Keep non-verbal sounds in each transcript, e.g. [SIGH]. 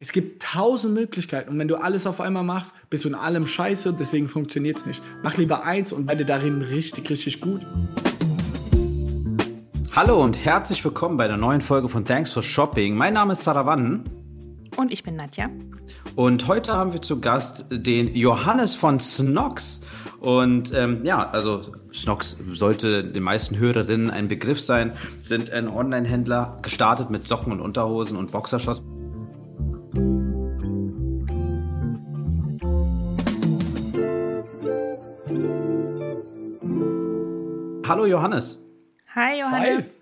Es gibt tausend Möglichkeiten und wenn du alles auf einmal machst, bist du in allem scheiße, deswegen funktioniert es nicht. Mach lieber eins und werde darin richtig, richtig gut. Hallo und herzlich willkommen bei der neuen Folge von Thanks for Shopping. Mein Name ist Saravan. Und ich bin Nadja. Und heute haben wir zu Gast den Johannes von Snox. Und ähm, ja, also Snox sollte den meisten Hörerinnen ein Begriff sein, sind ein Online-Händler gestartet mit Socken und Unterhosen und Boxershorts. Hallo Johannes. Hi Johannes.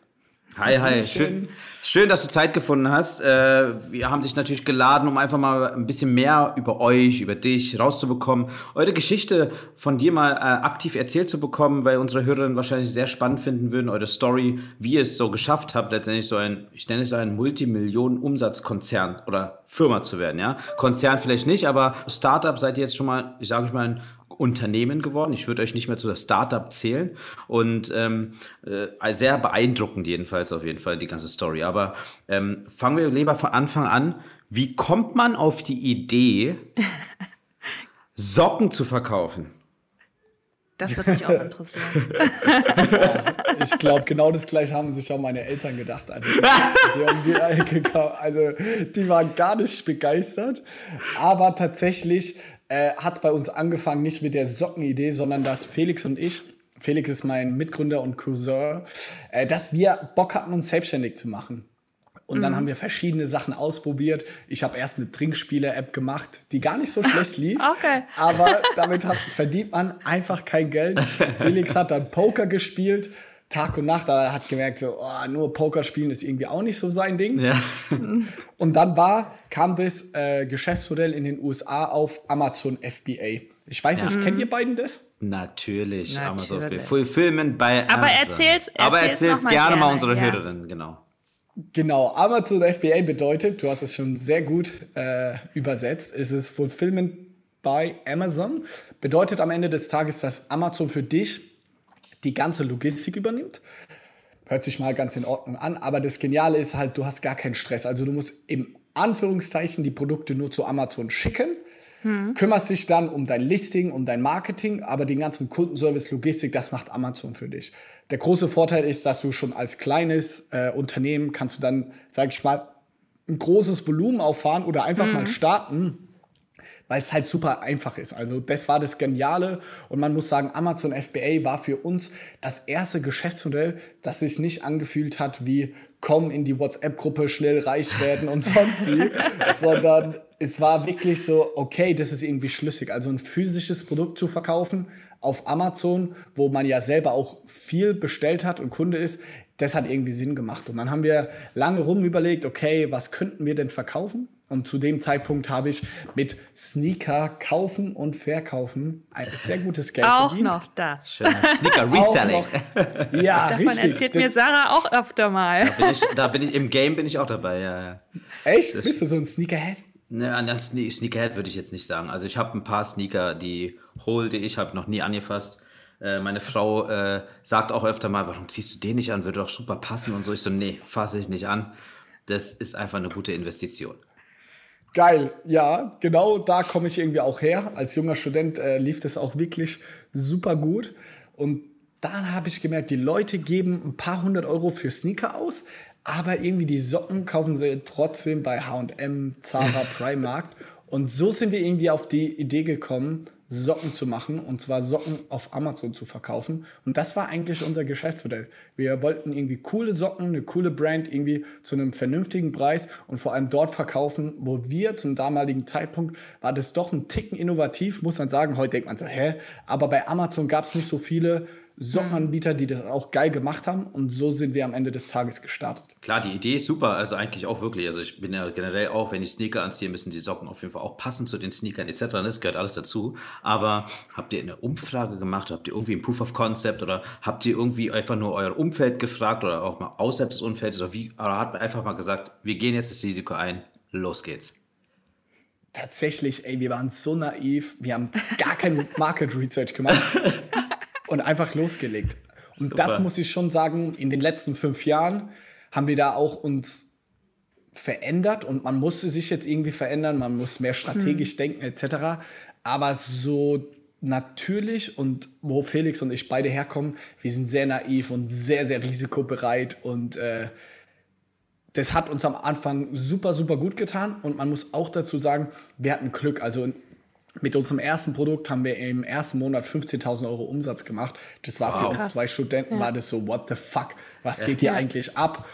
Hi, hi. Schön, schön, dass du Zeit gefunden hast. Äh, wir haben dich natürlich geladen, um einfach mal ein bisschen mehr über euch, über dich rauszubekommen. Eure Geschichte von dir mal äh, aktiv erzählt zu bekommen, weil unsere Hörerinnen wahrscheinlich sehr spannend finden würden, eure Story, wie ihr es so geschafft habt, letztendlich so ein, ich nenne es ein Multimillionen-Umsatzkonzern oder Firma zu werden, ja. Konzern vielleicht nicht, aber Startup seid ihr jetzt schon mal, ich sage ich mal, ein Unternehmen geworden. Ich würde euch nicht mehr zu der Startup zählen. Und ähm, äh, sehr beeindruckend jedenfalls auf jeden Fall die ganze Story. Aber ähm, fangen wir lieber von Anfang an. Wie kommt man auf die Idee, [LAUGHS] Socken zu verkaufen? Das würde mich auch interessieren. [LAUGHS] ich glaube, genau das gleiche haben sich auch meine Eltern gedacht. Also die, die, also die waren gar nicht begeistert. Aber tatsächlich äh, hat es bei uns angefangen, nicht mit der Sockenidee, sondern dass Felix und ich, Felix ist mein Mitgründer und Cousin, äh, dass wir Bock hatten, uns selbstständig zu machen. Und mhm. dann haben wir verschiedene Sachen ausprobiert. Ich habe erst eine Trinkspiele-App gemacht, die gar nicht so schlecht [LAUGHS] lief. okay. Aber damit hat, verdient man einfach kein Geld. [LAUGHS] Felix hat dann Poker gespielt. Tag und Nacht, aber er hat gemerkt, so, oh, nur Poker spielen ist irgendwie auch nicht so sein Ding. Ja. [LAUGHS] und dann war, kam das äh, Geschäftsmodell in den USA auf Amazon FBA. Ich weiß ja. nicht, kennt ihr beiden das? Natürlich, Natürlich. Amazon FBA. Fulfillment bei Amazon. Aber erzähl's, erzähl's Aber erzähl's gerne, gerne mal unsere ja. Hörerinnen, genau. Genau, Amazon FBA bedeutet, du hast es schon sehr gut äh, übersetzt, ist es Fulfillment by Amazon. Bedeutet am Ende des Tages, dass Amazon für dich die ganze Logistik übernimmt. Hört sich mal ganz in Ordnung an, aber das Geniale ist halt, du hast gar keinen Stress. Also du musst im Anführungszeichen die Produkte nur zu Amazon schicken, hm. kümmerst dich dann um dein Listing, um dein Marketing, aber den ganzen Kundenservice, Logistik, das macht Amazon für dich. Der große Vorteil ist, dass du schon als kleines äh, Unternehmen kannst du dann, sag ich mal, ein großes Volumen auffahren oder einfach hm. mal starten weil es halt super einfach ist. Also das war das Geniale und man muss sagen, Amazon FBA war für uns das erste Geschäftsmodell, das sich nicht angefühlt hat wie komm in die WhatsApp-Gruppe, schnell reich werden und sonst wie, [LAUGHS] sondern es war wirklich so, okay, das ist irgendwie schlüssig. Also ein physisches Produkt zu verkaufen auf Amazon, wo man ja selber auch viel bestellt hat und Kunde ist, das hat irgendwie Sinn gemacht. Und dann haben wir lange rum überlegt, okay, was könnten wir denn verkaufen? Und zu dem Zeitpunkt habe ich mit Sneaker kaufen und verkaufen ein sehr gutes Geld auch verdient. Auch noch das. Schön. Sneaker [LAUGHS] Reselling. ja, [LAUGHS] Davon richtig. erzählt mir Sarah auch öfter mal. Da bin ich, da bin ich im Game bin ich auch dabei, ja. ja. Echt? Das Bist du so ein Sneakerhead? Ne, an Sneakerhead würde ich jetzt nicht sagen. Also ich habe ein paar Sneaker, die holte ich, habe noch nie angefasst. Äh, meine Frau äh, sagt auch öfter mal, warum ziehst du den nicht an? Würde doch super passen und so. Ich so, nee, fasse ich nicht an. Das ist einfach eine gute Investition. Geil, ja, genau da komme ich irgendwie auch her. Als junger Student äh, lief das auch wirklich super gut. Und dann habe ich gemerkt, die Leute geben ein paar hundert Euro für Sneaker aus, aber irgendwie die Socken kaufen sie trotzdem bei HM, Zara, [LAUGHS] Primark. Und so sind wir irgendwie auf die Idee gekommen, Socken zu machen und zwar Socken auf Amazon zu verkaufen. Und das war eigentlich unser Geschäftsmodell. Wir wollten irgendwie coole Socken, eine coole Brand irgendwie zu einem vernünftigen Preis und vor allem dort verkaufen, wo wir zum damaligen Zeitpunkt war das doch ein Ticken innovativ, muss man sagen. Heute denkt man so, hä? Aber bei Amazon gab es nicht so viele Sockenanbieter, die das auch geil gemacht haben. Und so sind wir am Ende des Tages gestartet. Klar, die Idee ist super. Also eigentlich auch wirklich. Also ich bin ja generell auch, wenn ich Sneaker anziehe, müssen die Socken auf jeden Fall auch passen zu den Sneakern etc. Das gehört alles dazu. Aber habt ihr eine Umfrage gemacht? Habt ihr irgendwie ein Proof of Concept? Oder habt ihr irgendwie einfach nur euer Umfeld gefragt oder auch mal außerhalb des Umfelds? Oder, wie, oder hat man einfach mal gesagt, wir gehen jetzt das Risiko ein, los geht's? Tatsächlich, ey, wir waren so naiv. Wir haben gar kein [LAUGHS] Market Research gemacht. Und einfach losgelegt. Und Super. das muss ich schon sagen, in den letzten fünf Jahren haben wir da auch uns verändert und man musste sich jetzt irgendwie verändern, man muss mehr strategisch hm. denken etc. Aber so natürlich und wo Felix und ich beide herkommen, wir sind sehr naiv und sehr, sehr risikobereit und äh, das hat uns am Anfang super, super gut getan und man muss auch dazu sagen, wir hatten Glück. Also mit unserem ersten Produkt haben wir im ersten Monat 15.000 Euro Umsatz gemacht. Das war wow. für uns zwei Studenten, ja. war das so, what the fuck, was geht hier ja. eigentlich ab?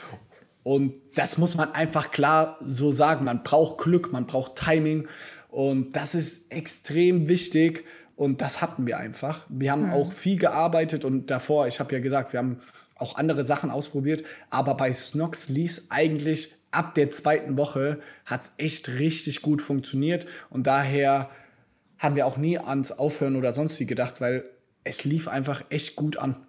Und das muss man einfach klar so sagen. Man braucht Glück, man braucht Timing und das ist extrem wichtig. Und das hatten wir einfach. Wir haben mhm. auch viel gearbeitet und davor, ich habe ja gesagt, wir haben auch andere Sachen ausprobiert, aber bei Snox lief es eigentlich ab der zweiten Woche, hat es echt richtig gut funktioniert und daher haben wir auch nie ans Aufhören oder sonst wie gedacht, weil es lief einfach echt gut an.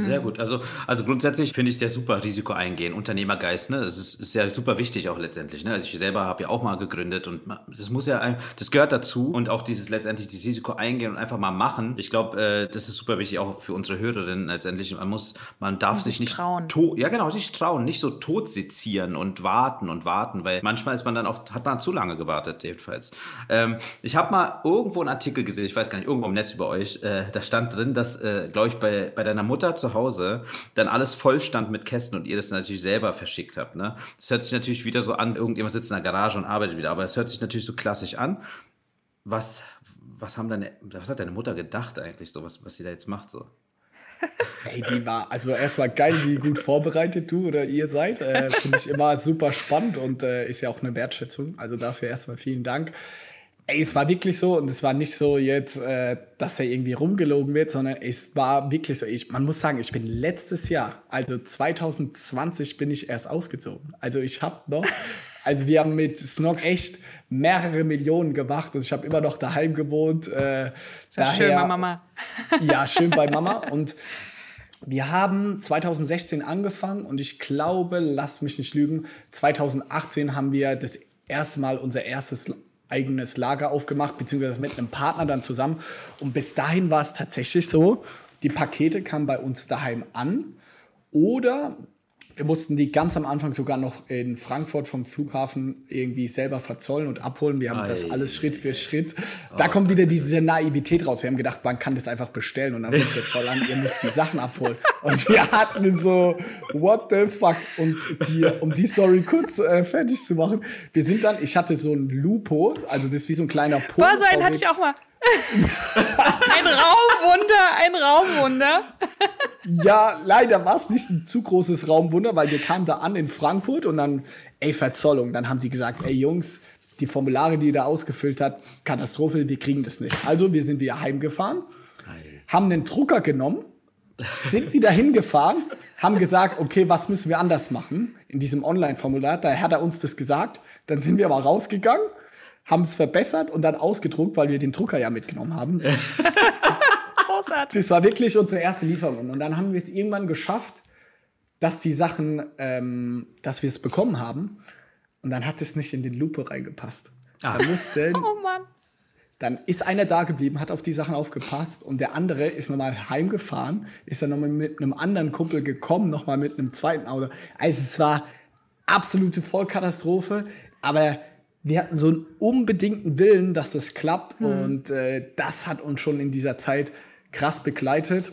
Sehr gut. Also, also grundsätzlich finde ich es sehr super, Risiko eingehen, Unternehmergeist, ne? Das ist, ist ja super wichtig auch letztendlich. Ne? Also ich selber habe ja auch mal gegründet und das muss ja, das gehört dazu und auch dieses letztendlich dieses Risiko eingehen und einfach mal machen. Ich glaube, äh, das ist super wichtig auch für unsere Hörerinnen letztendlich. Man muss, man darf sich nicht trauen. ja, genau, nicht trauen, nicht so tot sezieren und warten und warten, weil manchmal ist man dann auch, hat man zu lange gewartet, jedenfalls. Ähm, ich habe mal irgendwo einen Artikel gesehen, ich weiß gar nicht, irgendwo im Netz über euch, äh, da stand drin, dass, äh, glaube ich, bei, bei deiner Mutter zu Hause dann alles voll stand mit Kästen und ihr das natürlich selber verschickt habt. Ne? Das hört sich natürlich wieder so an, irgendjemand sitzt in der Garage und arbeitet wieder, aber es hört sich natürlich so klassisch an. Was, was, haben deine, was hat deine Mutter gedacht eigentlich, so, was, was sie da jetzt macht? So? [LAUGHS] Ey, die war also erstmal geil, wie gut vorbereitet du oder ihr seid. Äh, Finde ich immer super spannend und äh, ist ja auch eine Wertschätzung. Also dafür erstmal vielen Dank. Ey, es war wirklich so und es war nicht so jetzt, äh, dass er irgendwie rumgelogen wird, sondern es war wirklich so. Ich, man muss sagen, ich bin letztes Jahr, also 2020, bin ich erst ausgezogen. Also ich habe noch, [LAUGHS] also wir haben mit Snox echt mehrere Millionen gemacht und ich habe immer noch daheim gewohnt. Äh, daher, schön bei Mama. [LAUGHS] ja, schön bei Mama [LAUGHS] und wir haben 2016 angefangen und ich glaube, lass mich nicht lügen, 2018 haben wir das erste Mal unser erstes eigenes Lager aufgemacht, beziehungsweise mit einem Partner dann zusammen. Und bis dahin war es tatsächlich so, die Pakete kamen bei uns daheim an oder wir mussten die ganz am Anfang sogar noch in Frankfurt vom Flughafen irgendwie selber verzollen und abholen. Wir haben Ei. das alles Schritt für Schritt. Da oh. kommt wieder diese Naivität raus. Wir haben gedacht, man kann das einfach bestellen und dann ruft der Zoll an, ihr müsst die Sachen abholen. Und wir hatten so, what the fuck? Und die, um die Story kurz äh, fertig zu machen, wir sind dann, ich hatte so ein Lupo, also das ist wie so ein kleiner Po. Boah, so einen hatte ich auch mal. Ein Raumwunder, ein Raumwunder. ja, leider war es nicht ein zu großes Raumwunder, weil wir kamen da an in Frankfurt und dann, ey, Verzollung. Dann haben die gesagt, ey Jungs, die Formulare, die ihr da ausgefüllt hat, Katastrophe, wir kriegen das nicht. Also wir sind wieder heimgefahren, haben einen Drucker genommen, sind wieder hingefahren, haben gesagt, okay, was müssen wir anders machen in diesem Online-Formular. Da hat er uns das gesagt. Dann sind wir aber rausgegangen haben es verbessert und dann ausgedruckt, weil wir den Drucker ja mitgenommen haben. [LAUGHS] Großartig. Das war wirklich unsere erste Lieferung. Und dann haben wir es irgendwann geschafft, dass die Sachen, ähm, dass wir es bekommen haben. Und dann hat es nicht in den Lupe reingepasst. Ah. Da mussten, [LAUGHS] oh Mann. Dann ist einer da geblieben, hat auf die Sachen aufgepasst und der andere ist nochmal heimgefahren, ist dann nochmal mit einem anderen Kumpel gekommen, nochmal mit einem zweiten Auto. Also es war absolute Vollkatastrophe, aber wir hatten so einen unbedingten Willen, dass das klappt. Mhm. Und äh, das hat uns schon in dieser Zeit krass begleitet.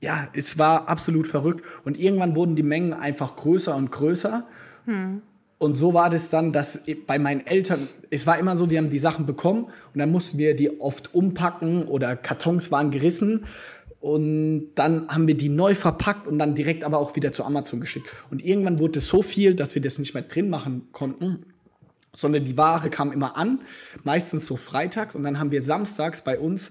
Ja, es war absolut verrückt. Und irgendwann wurden die Mengen einfach größer und größer. Mhm. Und so war das dann, dass bei meinen Eltern, es war immer so, die haben die Sachen bekommen und dann mussten wir die oft umpacken oder Kartons waren gerissen. Und dann haben wir die neu verpackt und dann direkt aber auch wieder zu Amazon geschickt. Und irgendwann wurde es so viel, dass wir das nicht mehr drin machen konnten sondern die Ware kam immer an, meistens so freitags. Und dann haben wir samstags bei uns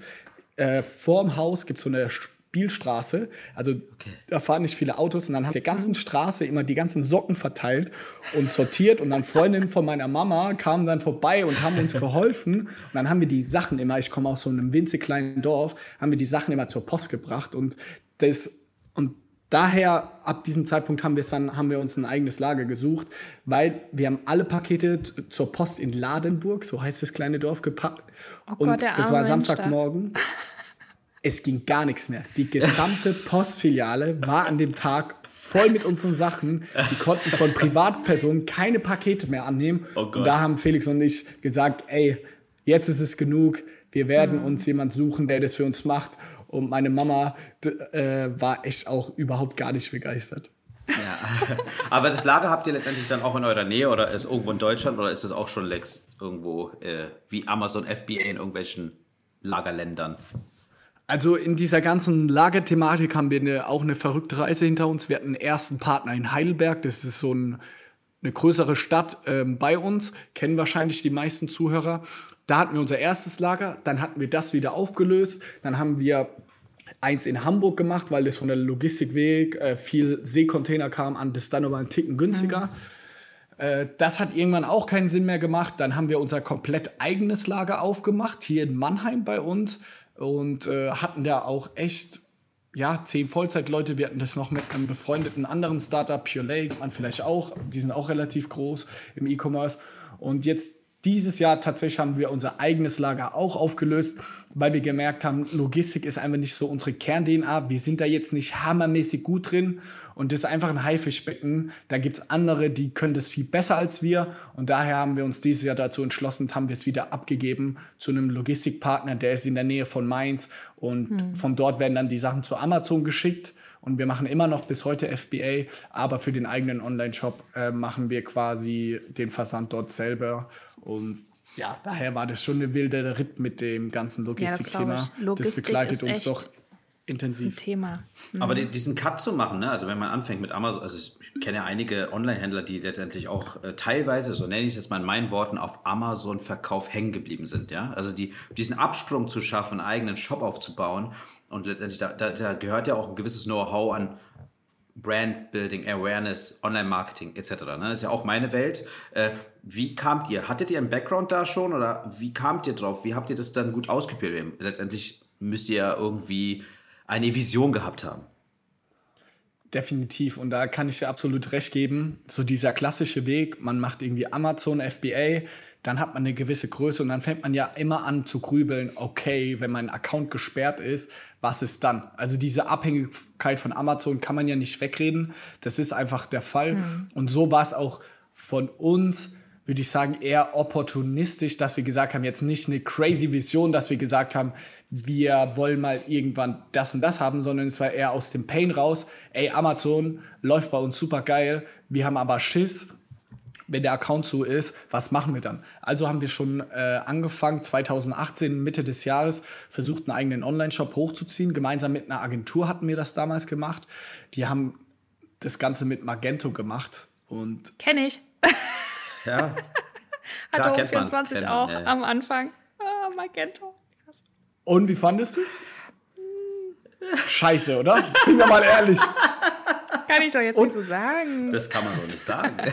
äh, vorm Haus gibt es so eine Spielstraße, also okay. da fahren nicht viele Autos. Und dann haben wir der ganzen Straße immer die ganzen Socken verteilt und sortiert. Und dann Freundinnen von meiner Mama kamen dann vorbei und haben uns geholfen. Und dann haben wir die Sachen immer, ich komme aus so einem winzig kleinen Dorf, haben wir die Sachen immer zur Post gebracht. Und das daher, ab diesem Zeitpunkt haben, dann, haben wir uns ein eigenes Lager gesucht, weil wir haben alle Pakete zur Post in Ladenburg, so heißt das kleine Dorf, gepackt. Oh Gott, und das war Samstagmorgen. [LAUGHS] es ging gar nichts mehr. Die gesamte Postfiliale war an dem Tag voll mit unseren Sachen. Die konnten von Privatpersonen keine Pakete mehr annehmen. Oh und da haben Felix und ich gesagt, ey, jetzt ist es genug. Wir werden uns jemand suchen, der das für uns macht. Und meine Mama äh, war echt auch überhaupt gar nicht begeistert. Ja. [LAUGHS] Aber das Lager habt ihr letztendlich dann auch in eurer Nähe oder ist irgendwo in Deutschland oder ist das auch schon Lex irgendwo äh, wie Amazon FBA in irgendwelchen Lagerländern? Also in dieser ganzen Lagerthematik haben wir eine, auch eine verrückte Reise hinter uns. Wir hatten einen ersten Partner in Heidelberg. Das ist so ein, eine größere Stadt ähm, bei uns. Kennen wahrscheinlich die meisten Zuhörer. Da hatten wir unser erstes Lager. Dann hatten wir das wieder aufgelöst. Dann haben wir eins in Hamburg gemacht, weil das von der Logistikweg äh, viel Seekontainer kam an. Das dann aber einen Ticken günstiger. Äh, Das hat irgendwann auch keinen Sinn mehr gemacht. Dann haben wir unser komplett eigenes Lager aufgemacht, hier in Mannheim bei uns. Und äh, hatten da auch echt, ja, zehn Vollzeitleute. Wir hatten das noch mit einem befreundeten anderen Startup, Pure Lake, man vielleicht auch. Die sind auch relativ groß im E-Commerce. Und jetzt dieses Jahr tatsächlich haben wir unser eigenes Lager auch aufgelöst, weil wir gemerkt haben, Logistik ist einfach nicht so unsere Kern-DNA. Wir sind da jetzt nicht hammermäßig gut drin und das ist einfach ein Haifischbecken. Da gibt es andere, die können das viel besser als wir und daher haben wir uns dieses Jahr dazu entschlossen und haben wir es wieder abgegeben zu einem Logistikpartner, der ist in der Nähe von Mainz und von dort werden dann die Sachen zu Amazon geschickt. Und wir machen immer noch bis heute FBA, aber für den eigenen Online-Shop äh, machen wir quasi den Versand dort selber. Und ja, daher war das schon eine wilde Ritt mit dem ganzen Logistikthema. glaub ich. Logistik das begleitet uns echt doch Ein intensiv. Thema. Aber die, diesen Cut zu machen, ne? also wenn man anfängt mit Amazon, also ich kenne ja einige Online-Händler, die letztendlich auch äh, teilweise, so nenne ich es jetzt mal in meinen Worten, auf Amazon-Verkauf hängen geblieben sind. Ja? Also die, diesen Absprung zu schaffen, einen eigenen Shop aufzubauen und letztendlich, da, da, da gehört ja auch ein gewisses Know-how an Brand Building, Awareness, Online-Marketing etc. Ne? Das ist ja auch meine Welt. Äh, wie kamt ihr? Hattet ihr einen Background da schon oder wie kamt ihr drauf? Wie habt ihr das dann gut ausgebildet? Letztendlich müsst ihr ja irgendwie eine Vision gehabt haben. Definitiv. Und da kann ich dir absolut recht geben. So dieser klassische Weg, man macht irgendwie Amazon, FBA, dann hat man eine gewisse Größe und dann fängt man ja immer an zu grübeln, okay, wenn mein Account gesperrt ist, was ist dann? Also diese Abhängigkeit von Amazon kann man ja nicht wegreden. Das ist einfach der Fall. Und so war es auch von uns, würde ich sagen, eher opportunistisch, dass wir gesagt haben, jetzt nicht eine crazy Vision, dass wir gesagt haben, wir wollen mal irgendwann das und das haben, sondern es war eher aus dem Pain raus, ey, Amazon läuft bei uns super geil, wir haben aber Schiss, wenn der Account so ist, was machen wir dann? Also haben wir schon äh, angefangen, 2018, Mitte des Jahres, versucht, einen eigenen Online-Shop hochzuziehen. Gemeinsam mit einer Agentur hatten wir das damals gemacht. Die haben das Ganze mit Magento gemacht. Und Kenne ich. [LAUGHS] Ja. Hatte [LAUGHS] man, 24 kennt man, auch ja, ja. am Anfang. Ah, Magento. Krass. Und wie fandest du es? Scheiße, oder? Sind wir mal ehrlich. Kann ich doch jetzt nicht so sagen. Das kann man so nicht sagen. [LAUGHS]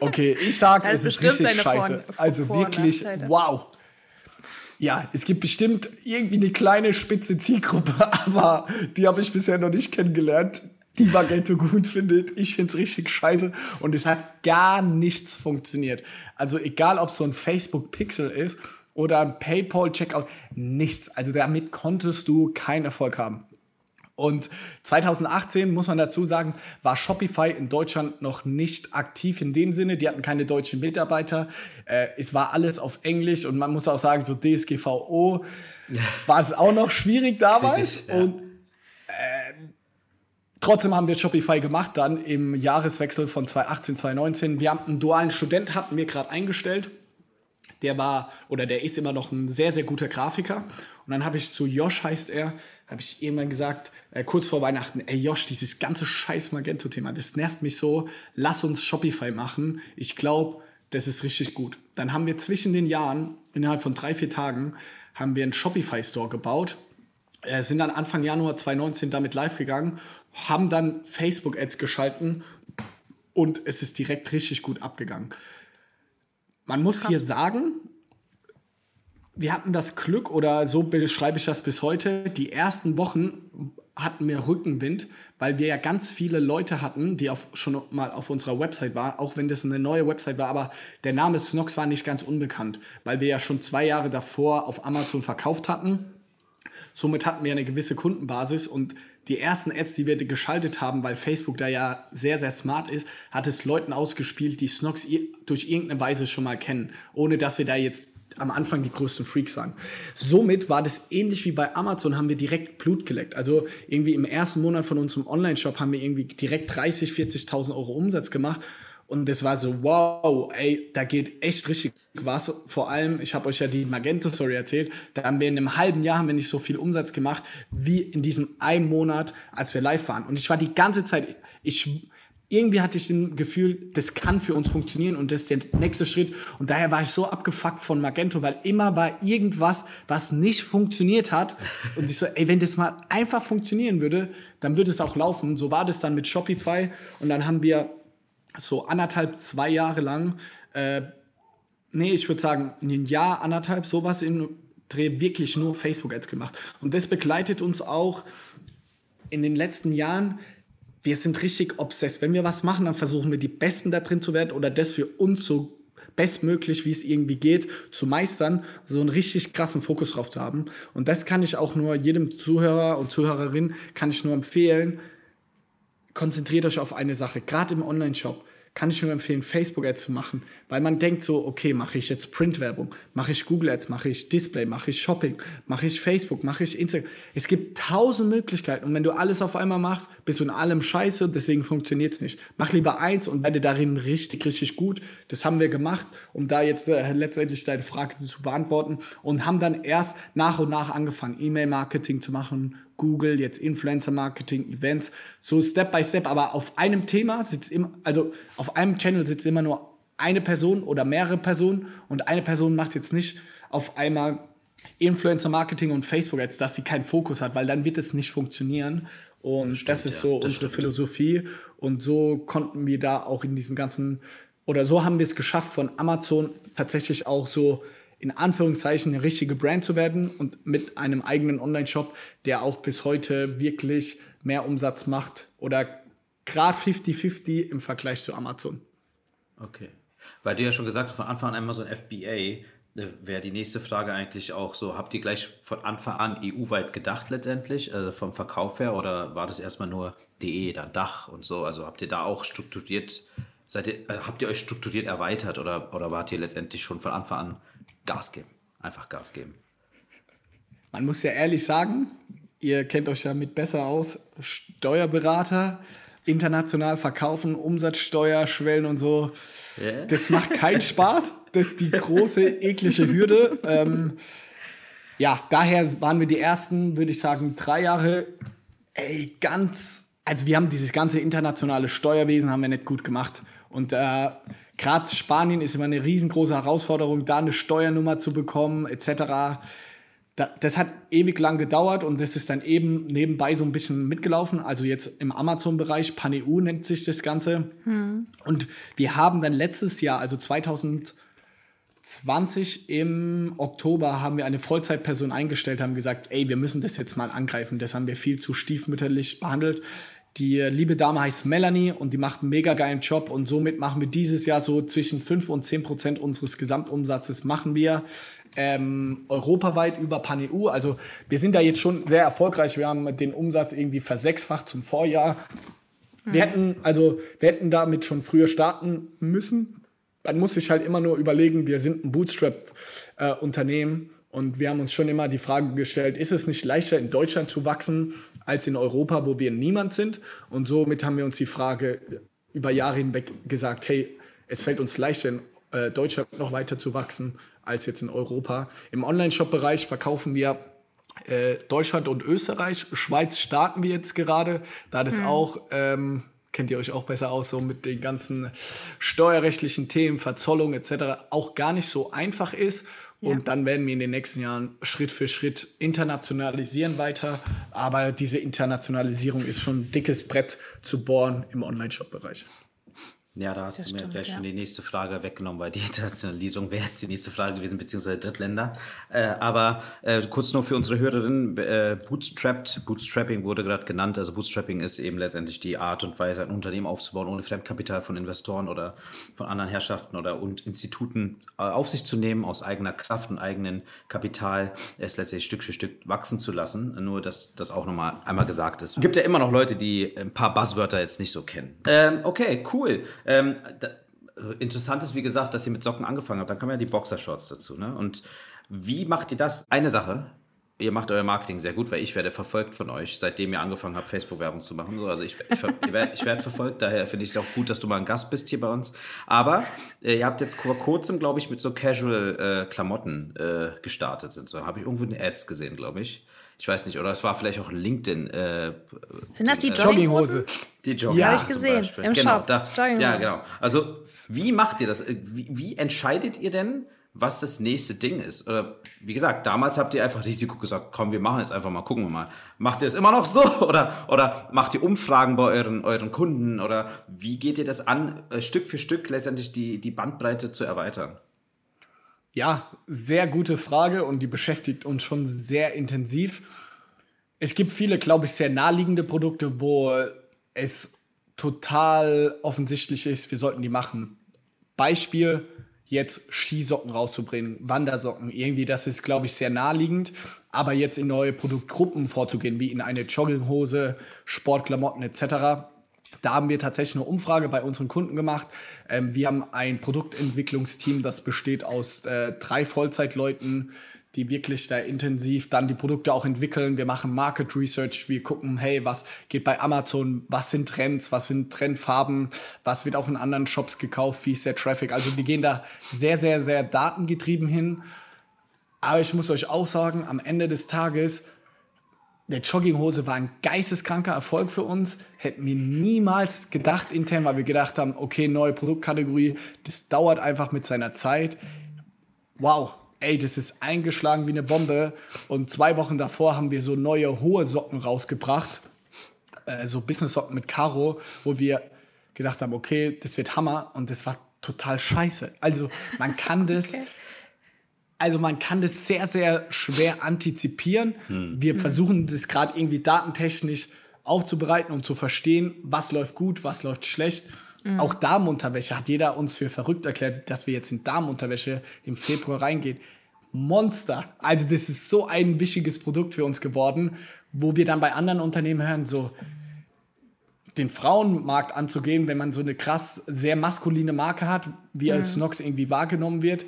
Okay, ich sag's, Das es ist richtig scheiße. Vor- also Vor- und wirklich, wow. Ja, es gibt bestimmt irgendwie eine kleine spitze Zielgruppe, [LAUGHS] aber die habe ich bisher noch nicht kennengelernt, die Magento gut findet. Ich find's richtig scheiße und es hat gar nichts funktioniert. Also egal, ob so ein Facebook-Pixel ist oder ein PayPal-Checkout, nichts. Also damit konntest du keinen Erfolg haben. Und 2018, muss man dazu sagen, war Shopify in Deutschland noch nicht aktiv in dem Sinne. Die hatten keine deutschen Mitarbeiter. Äh, es war alles auf Englisch und man muss auch sagen, so DSGVO war es auch noch schwierig damals. Kritisch, ja. Und äh, trotzdem haben wir Shopify gemacht dann im Jahreswechsel von 2018, 2019. Wir haben einen dualen Student, hatten wir gerade eingestellt der war oder der ist immer noch ein sehr, sehr guter Grafiker. Und dann habe ich zu Josh, heißt er, habe ich irgendwann gesagt, äh, kurz vor Weihnachten, ey Josh, dieses ganze scheiß Magento-Thema, das nervt mich so, lass uns Shopify machen. Ich glaube, das ist richtig gut. Dann haben wir zwischen den Jahren, innerhalb von drei, vier Tagen, haben wir einen Shopify-Store gebaut. Äh, sind dann Anfang Januar 2019 damit live gegangen, haben dann Facebook-Ads geschalten und es ist direkt richtig gut abgegangen. Man muss hier sagen, wir hatten das Glück, oder so beschreibe ich das bis heute, die ersten Wochen hatten wir Rückenwind, weil wir ja ganz viele Leute hatten, die auf, schon mal auf unserer Website waren, auch wenn das eine neue Website war, aber der Name Snox war nicht ganz unbekannt, weil wir ja schon zwei Jahre davor auf Amazon verkauft hatten. Somit hatten wir eine gewisse Kundenbasis und die ersten Ads, die wir geschaltet haben, weil Facebook da ja sehr, sehr smart ist, hat es Leuten ausgespielt, die Snox durch irgendeine Weise schon mal kennen, ohne dass wir da jetzt am Anfang die größten Freaks waren. Somit war das ähnlich wie bei Amazon, haben wir direkt Blut geleckt. Also irgendwie im ersten Monat von unserem Online-Shop haben wir irgendwie direkt 30, 40.000 Euro Umsatz gemacht. Und das war so, wow, ey, da geht echt richtig was. Vor allem, ich habe euch ja die Magento-Story erzählt, da haben wir in einem halben Jahr haben wir nicht so viel Umsatz gemacht, wie in diesem einen Monat, als wir live waren. Und ich war die ganze Zeit, ich, irgendwie hatte ich ein Gefühl, das kann für uns funktionieren und das ist der nächste Schritt. Und daher war ich so abgefuckt von Magento, weil immer war irgendwas, was nicht funktioniert hat. Und ich so, ey, wenn das mal einfach funktionieren würde, dann würde es auch laufen. So war das dann mit Shopify. Und dann haben wir so anderthalb, zwei Jahre lang, äh, nee, ich würde sagen, ein Jahr, anderthalb, sowas im Dreh wirklich nur Facebook-Ads gemacht. Und das begleitet uns auch in den letzten Jahren. Wir sind richtig obsessed. Wenn wir was machen, dann versuchen wir die Besten da drin zu werden oder das für uns so bestmöglich, wie es irgendwie geht, zu meistern, so einen richtig krassen Fokus drauf zu haben. Und das kann ich auch nur jedem Zuhörer und Zuhörerin, kann ich nur empfehlen, konzentriert euch auf eine Sache. Gerade im Online-Shop kann ich nur empfehlen, Facebook-Ads zu machen, weil man denkt so, okay, mache ich jetzt Print-Werbung, mache ich Google-Ads, mache ich Display, mache ich Shopping, mache ich Facebook, mache ich Instagram. Es gibt tausend Möglichkeiten und wenn du alles auf einmal machst, bist du in allem scheiße, deswegen funktioniert es nicht. Mach lieber eins und werde darin richtig, richtig gut. Das haben wir gemacht, um da jetzt äh, letztendlich deine Frage zu beantworten und haben dann erst nach und nach angefangen, E-Mail-Marketing zu machen, Google, jetzt Influencer Marketing, Events, so Step by Step, aber auf einem Thema sitzt immer, also auf einem Channel sitzt immer nur eine Person oder mehrere Personen und eine Person macht jetzt nicht auf einmal Influencer Marketing und Facebook als dass sie keinen Fokus hat, weil dann wird es nicht funktionieren. Und das, stimmt, das ist so ja, das unsere stimmt. Philosophie. Und so konnten wir da auch in diesem ganzen, oder so haben wir es geschafft, von Amazon tatsächlich auch so in Anführungszeichen eine richtige Brand zu werden und mit einem eigenen Online-Shop, der auch bis heute wirklich mehr Umsatz macht oder gerade 50-50 im Vergleich zu Amazon. Okay. Weil du ja schon gesagt hast, von Anfang an Amazon FBA, äh, wäre die nächste Frage eigentlich auch so, habt ihr gleich von Anfang an EU-weit gedacht letztendlich, also vom Verkauf her, oder war das erstmal nur DE, dann Dach und so? Also habt ihr da auch strukturiert, seid ihr, äh, habt ihr euch strukturiert erweitert oder, oder wart ihr letztendlich schon von Anfang an Gas geben. Einfach Gas geben. Man muss ja ehrlich sagen, ihr kennt euch damit besser aus. Steuerberater, international verkaufen, Umsatzsteuer, Schwellen und so. Yeah. Das macht keinen [LAUGHS] Spaß. Das ist die große, eklige Hürde. Ähm, ja, daher waren wir die ersten, würde ich sagen, drei Jahre, ey, ganz, also wir haben dieses ganze internationale Steuerwesen haben wir nicht gut gemacht. Und äh, Gerade Spanien ist immer eine riesengroße Herausforderung, da eine Steuernummer zu bekommen, etc. Das hat ewig lang gedauert und das ist dann eben nebenbei so ein bisschen mitgelaufen. Also jetzt im Amazon-Bereich, PanEU nennt sich das Ganze. Hm. Und wir haben dann letztes Jahr, also 2020 im Oktober, haben wir eine Vollzeitperson eingestellt, haben gesagt, ey, wir müssen das jetzt mal angreifen. Das haben wir viel zu stiefmütterlich behandelt. Die liebe Dame heißt Melanie und die macht einen mega geilen Job und somit machen wir dieses Jahr so zwischen 5 und 10 Prozent unseres Gesamtumsatzes machen wir ähm, europaweit über PanEU. Also wir sind da jetzt schon sehr erfolgreich. Wir haben den Umsatz irgendwie versechsfacht zum Vorjahr. Wir hätten, also, wir hätten damit schon früher starten müssen. Man muss sich halt immer nur überlegen, wir sind ein Bootstrap-Unternehmen äh, und wir haben uns schon immer die Frage gestellt, ist es nicht leichter in Deutschland zu wachsen als in Europa, wo wir niemand sind. Und somit haben wir uns die Frage über Jahre hinweg gesagt, hey, es fällt uns leichter in äh, Deutschland noch weiter zu wachsen als jetzt in Europa. Im Online-Shop-Bereich verkaufen wir äh, Deutschland und Österreich. Schweiz starten wir jetzt gerade, da das mhm. auch, ähm, kennt ihr euch auch besser aus, so mit den ganzen steuerrechtlichen Themen, Verzollung etc. auch gar nicht so einfach ist. Und dann werden wir in den nächsten Jahren Schritt für Schritt internationalisieren weiter. Aber diese Internationalisierung ist schon ein dickes Brett zu bohren im Online-Shop-Bereich. Ja, da hast Das du mir stimmt, gleich ja. schon die nächste Frage weggenommen, weil die [LAUGHS] Internationalisierung wäre jetzt die nächste Frage gewesen, beziehungsweise Drittländer. Äh, aber äh, kurz nur für unsere Hörerinnen, äh, Bootstrapped, Bootstrapping wurde gerade genannt. Also Bootstrapping ist eben letztendlich die Art und Weise, ein Unternehmen aufzubauen, ohne Fremdkapital von Investoren oder von anderen Herrschaften oder und Instituten äh, auf sich zu nehmen, aus eigener Kraft und eigenem Kapital es letztendlich Stück für Stück wachsen zu lassen. Nur, dass das auch nochmal einmal gesagt ist. Es gibt ja immer noch Leute, die ein paar Buzzwörter jetzt nicht so kennen. Ähm, okay, cool. Ähm, da, interessant ist, wie gesagt, dass ihr mit Socken angefangen habt. Dann kommen ja die Boxershorts dazu. Ne? Und wie macht ihr das? Eine Sache. Ihr macht euer Marketing sehr gut, weil ich werde verfolgt von euch, seitdem ihr angefangen habt, Facebook-Werbung zu machen. So, also ich, ich, ich werde werd verfolgt, daher finde ich es auch gut, dass du mal ein Gast bist hier bei uns. Aber äh, ihr habt jetzt vor kurzem, glaube ich, mit so Casual-Klamotten äh, gestartet. Sind so. Habe ich irgendwo in den Ads gesehen, glaube ich. Ich weiß nicht, oder es war vielleicht auch LinkedIn. Äh, Sind das die äh, Jogginghosen? Jogginghose. die Jogginghose Ja, hab ich gesehen, im genau, Shop. Da, ja, genau. Also, wie macht ihr das? Äh, Wie, wie entscheidet ihr denn, was das nächste Ding ist? Oder, wie gesagt, damals habt ihr einfach Risiko gesagt, komm, wir machen jetzt einfach mal, gucken wir mal. Macht ihr es immer noch so? [LAUGHS] Oder, oder macht ihr Umfragen bei euren, euren Kunden? Oder wie geht ihr das an, äh, Stück für Stück letztendlich die, die Bandbreite zu erweitern? Ja, sehr gute Frage und die beschäftigt uns schon sehr intensiv. Es gibt viele, glaube ich, sehr naheliegende Produkte, wo es total offensichtlich ist, wir sollten die machen. Beispiel, jetzt Skisocken rauszubringen, Wandersocken, irgendwie, das ist, glaube ich, sehr naheliegend. Aber jetzt in neue Produktgruppen vorzugehen, wie in eine Jogginghose, Sportklamotten etc., da haben wir tatsächlich eine Umfrage bei unseren Kunden gemacht. Ähm, wir haben ein Produktentwicklungsteam, das besteht aus äh, drei Vollzeitleuten, die wirklich da intensiv dann die Produkte auch entwickeln. Wir machen Market Research, wir gucken, hey, was geht bei Amazon, was sind Trends, was sind Trendfarben, was wird auch in anderen Shops gekauft, wie ist der Traffic. Also wir gehen da sehr, sehr, sehr datengetrieben hin. Aber ich muss euch auch sagen, am Ende des Tages, der Jogginghose war ein geisteskranker Erfolg für uns. Hätten wir niemals gedacht intern, weil wir gedacht haben, okay, neue Produktkategorie, das dauert einfach mit seiner Zeit. Wow, ey, das ist eingeschlagen wie eine Bombe. Und zwei Wochen davor haben wir so neue hohe Socken rausgebracht. Äh, so Business-Socken mit Karo, wo wir gedacht haben, okay, das wird Hammer. Und das war total scheiße. Also man kann das [LAUGHS] also man kann das sehr, sehr schwer antizipieren. Wir versuchen das gerade irgendwie datentechnisch aufzubereiten und zu verstehen, was läuft gut, was läuft schlecht. Auch Damenunterwäsche hat jeder uns für verrückt erklärt, dass wir jetzt in Damenunterwäsche im Februar reingehen. Monster. Also das ist so ein wichtiges Produkt für uns geworden, wo wir dann bei anderen Unternehmen hören, so den Frauenmarkt anzugehen, wenn man so eine krass sehr maskuline Marke hat, wie als Snox irgendwie wahrgenommen wird.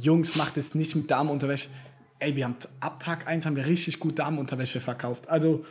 Jungs, macht es nicht mit Damenunterwäsche. Ey, wir haben ab Tag 1 haben wir richtig gut Damenunterwäsche verkauft. Also,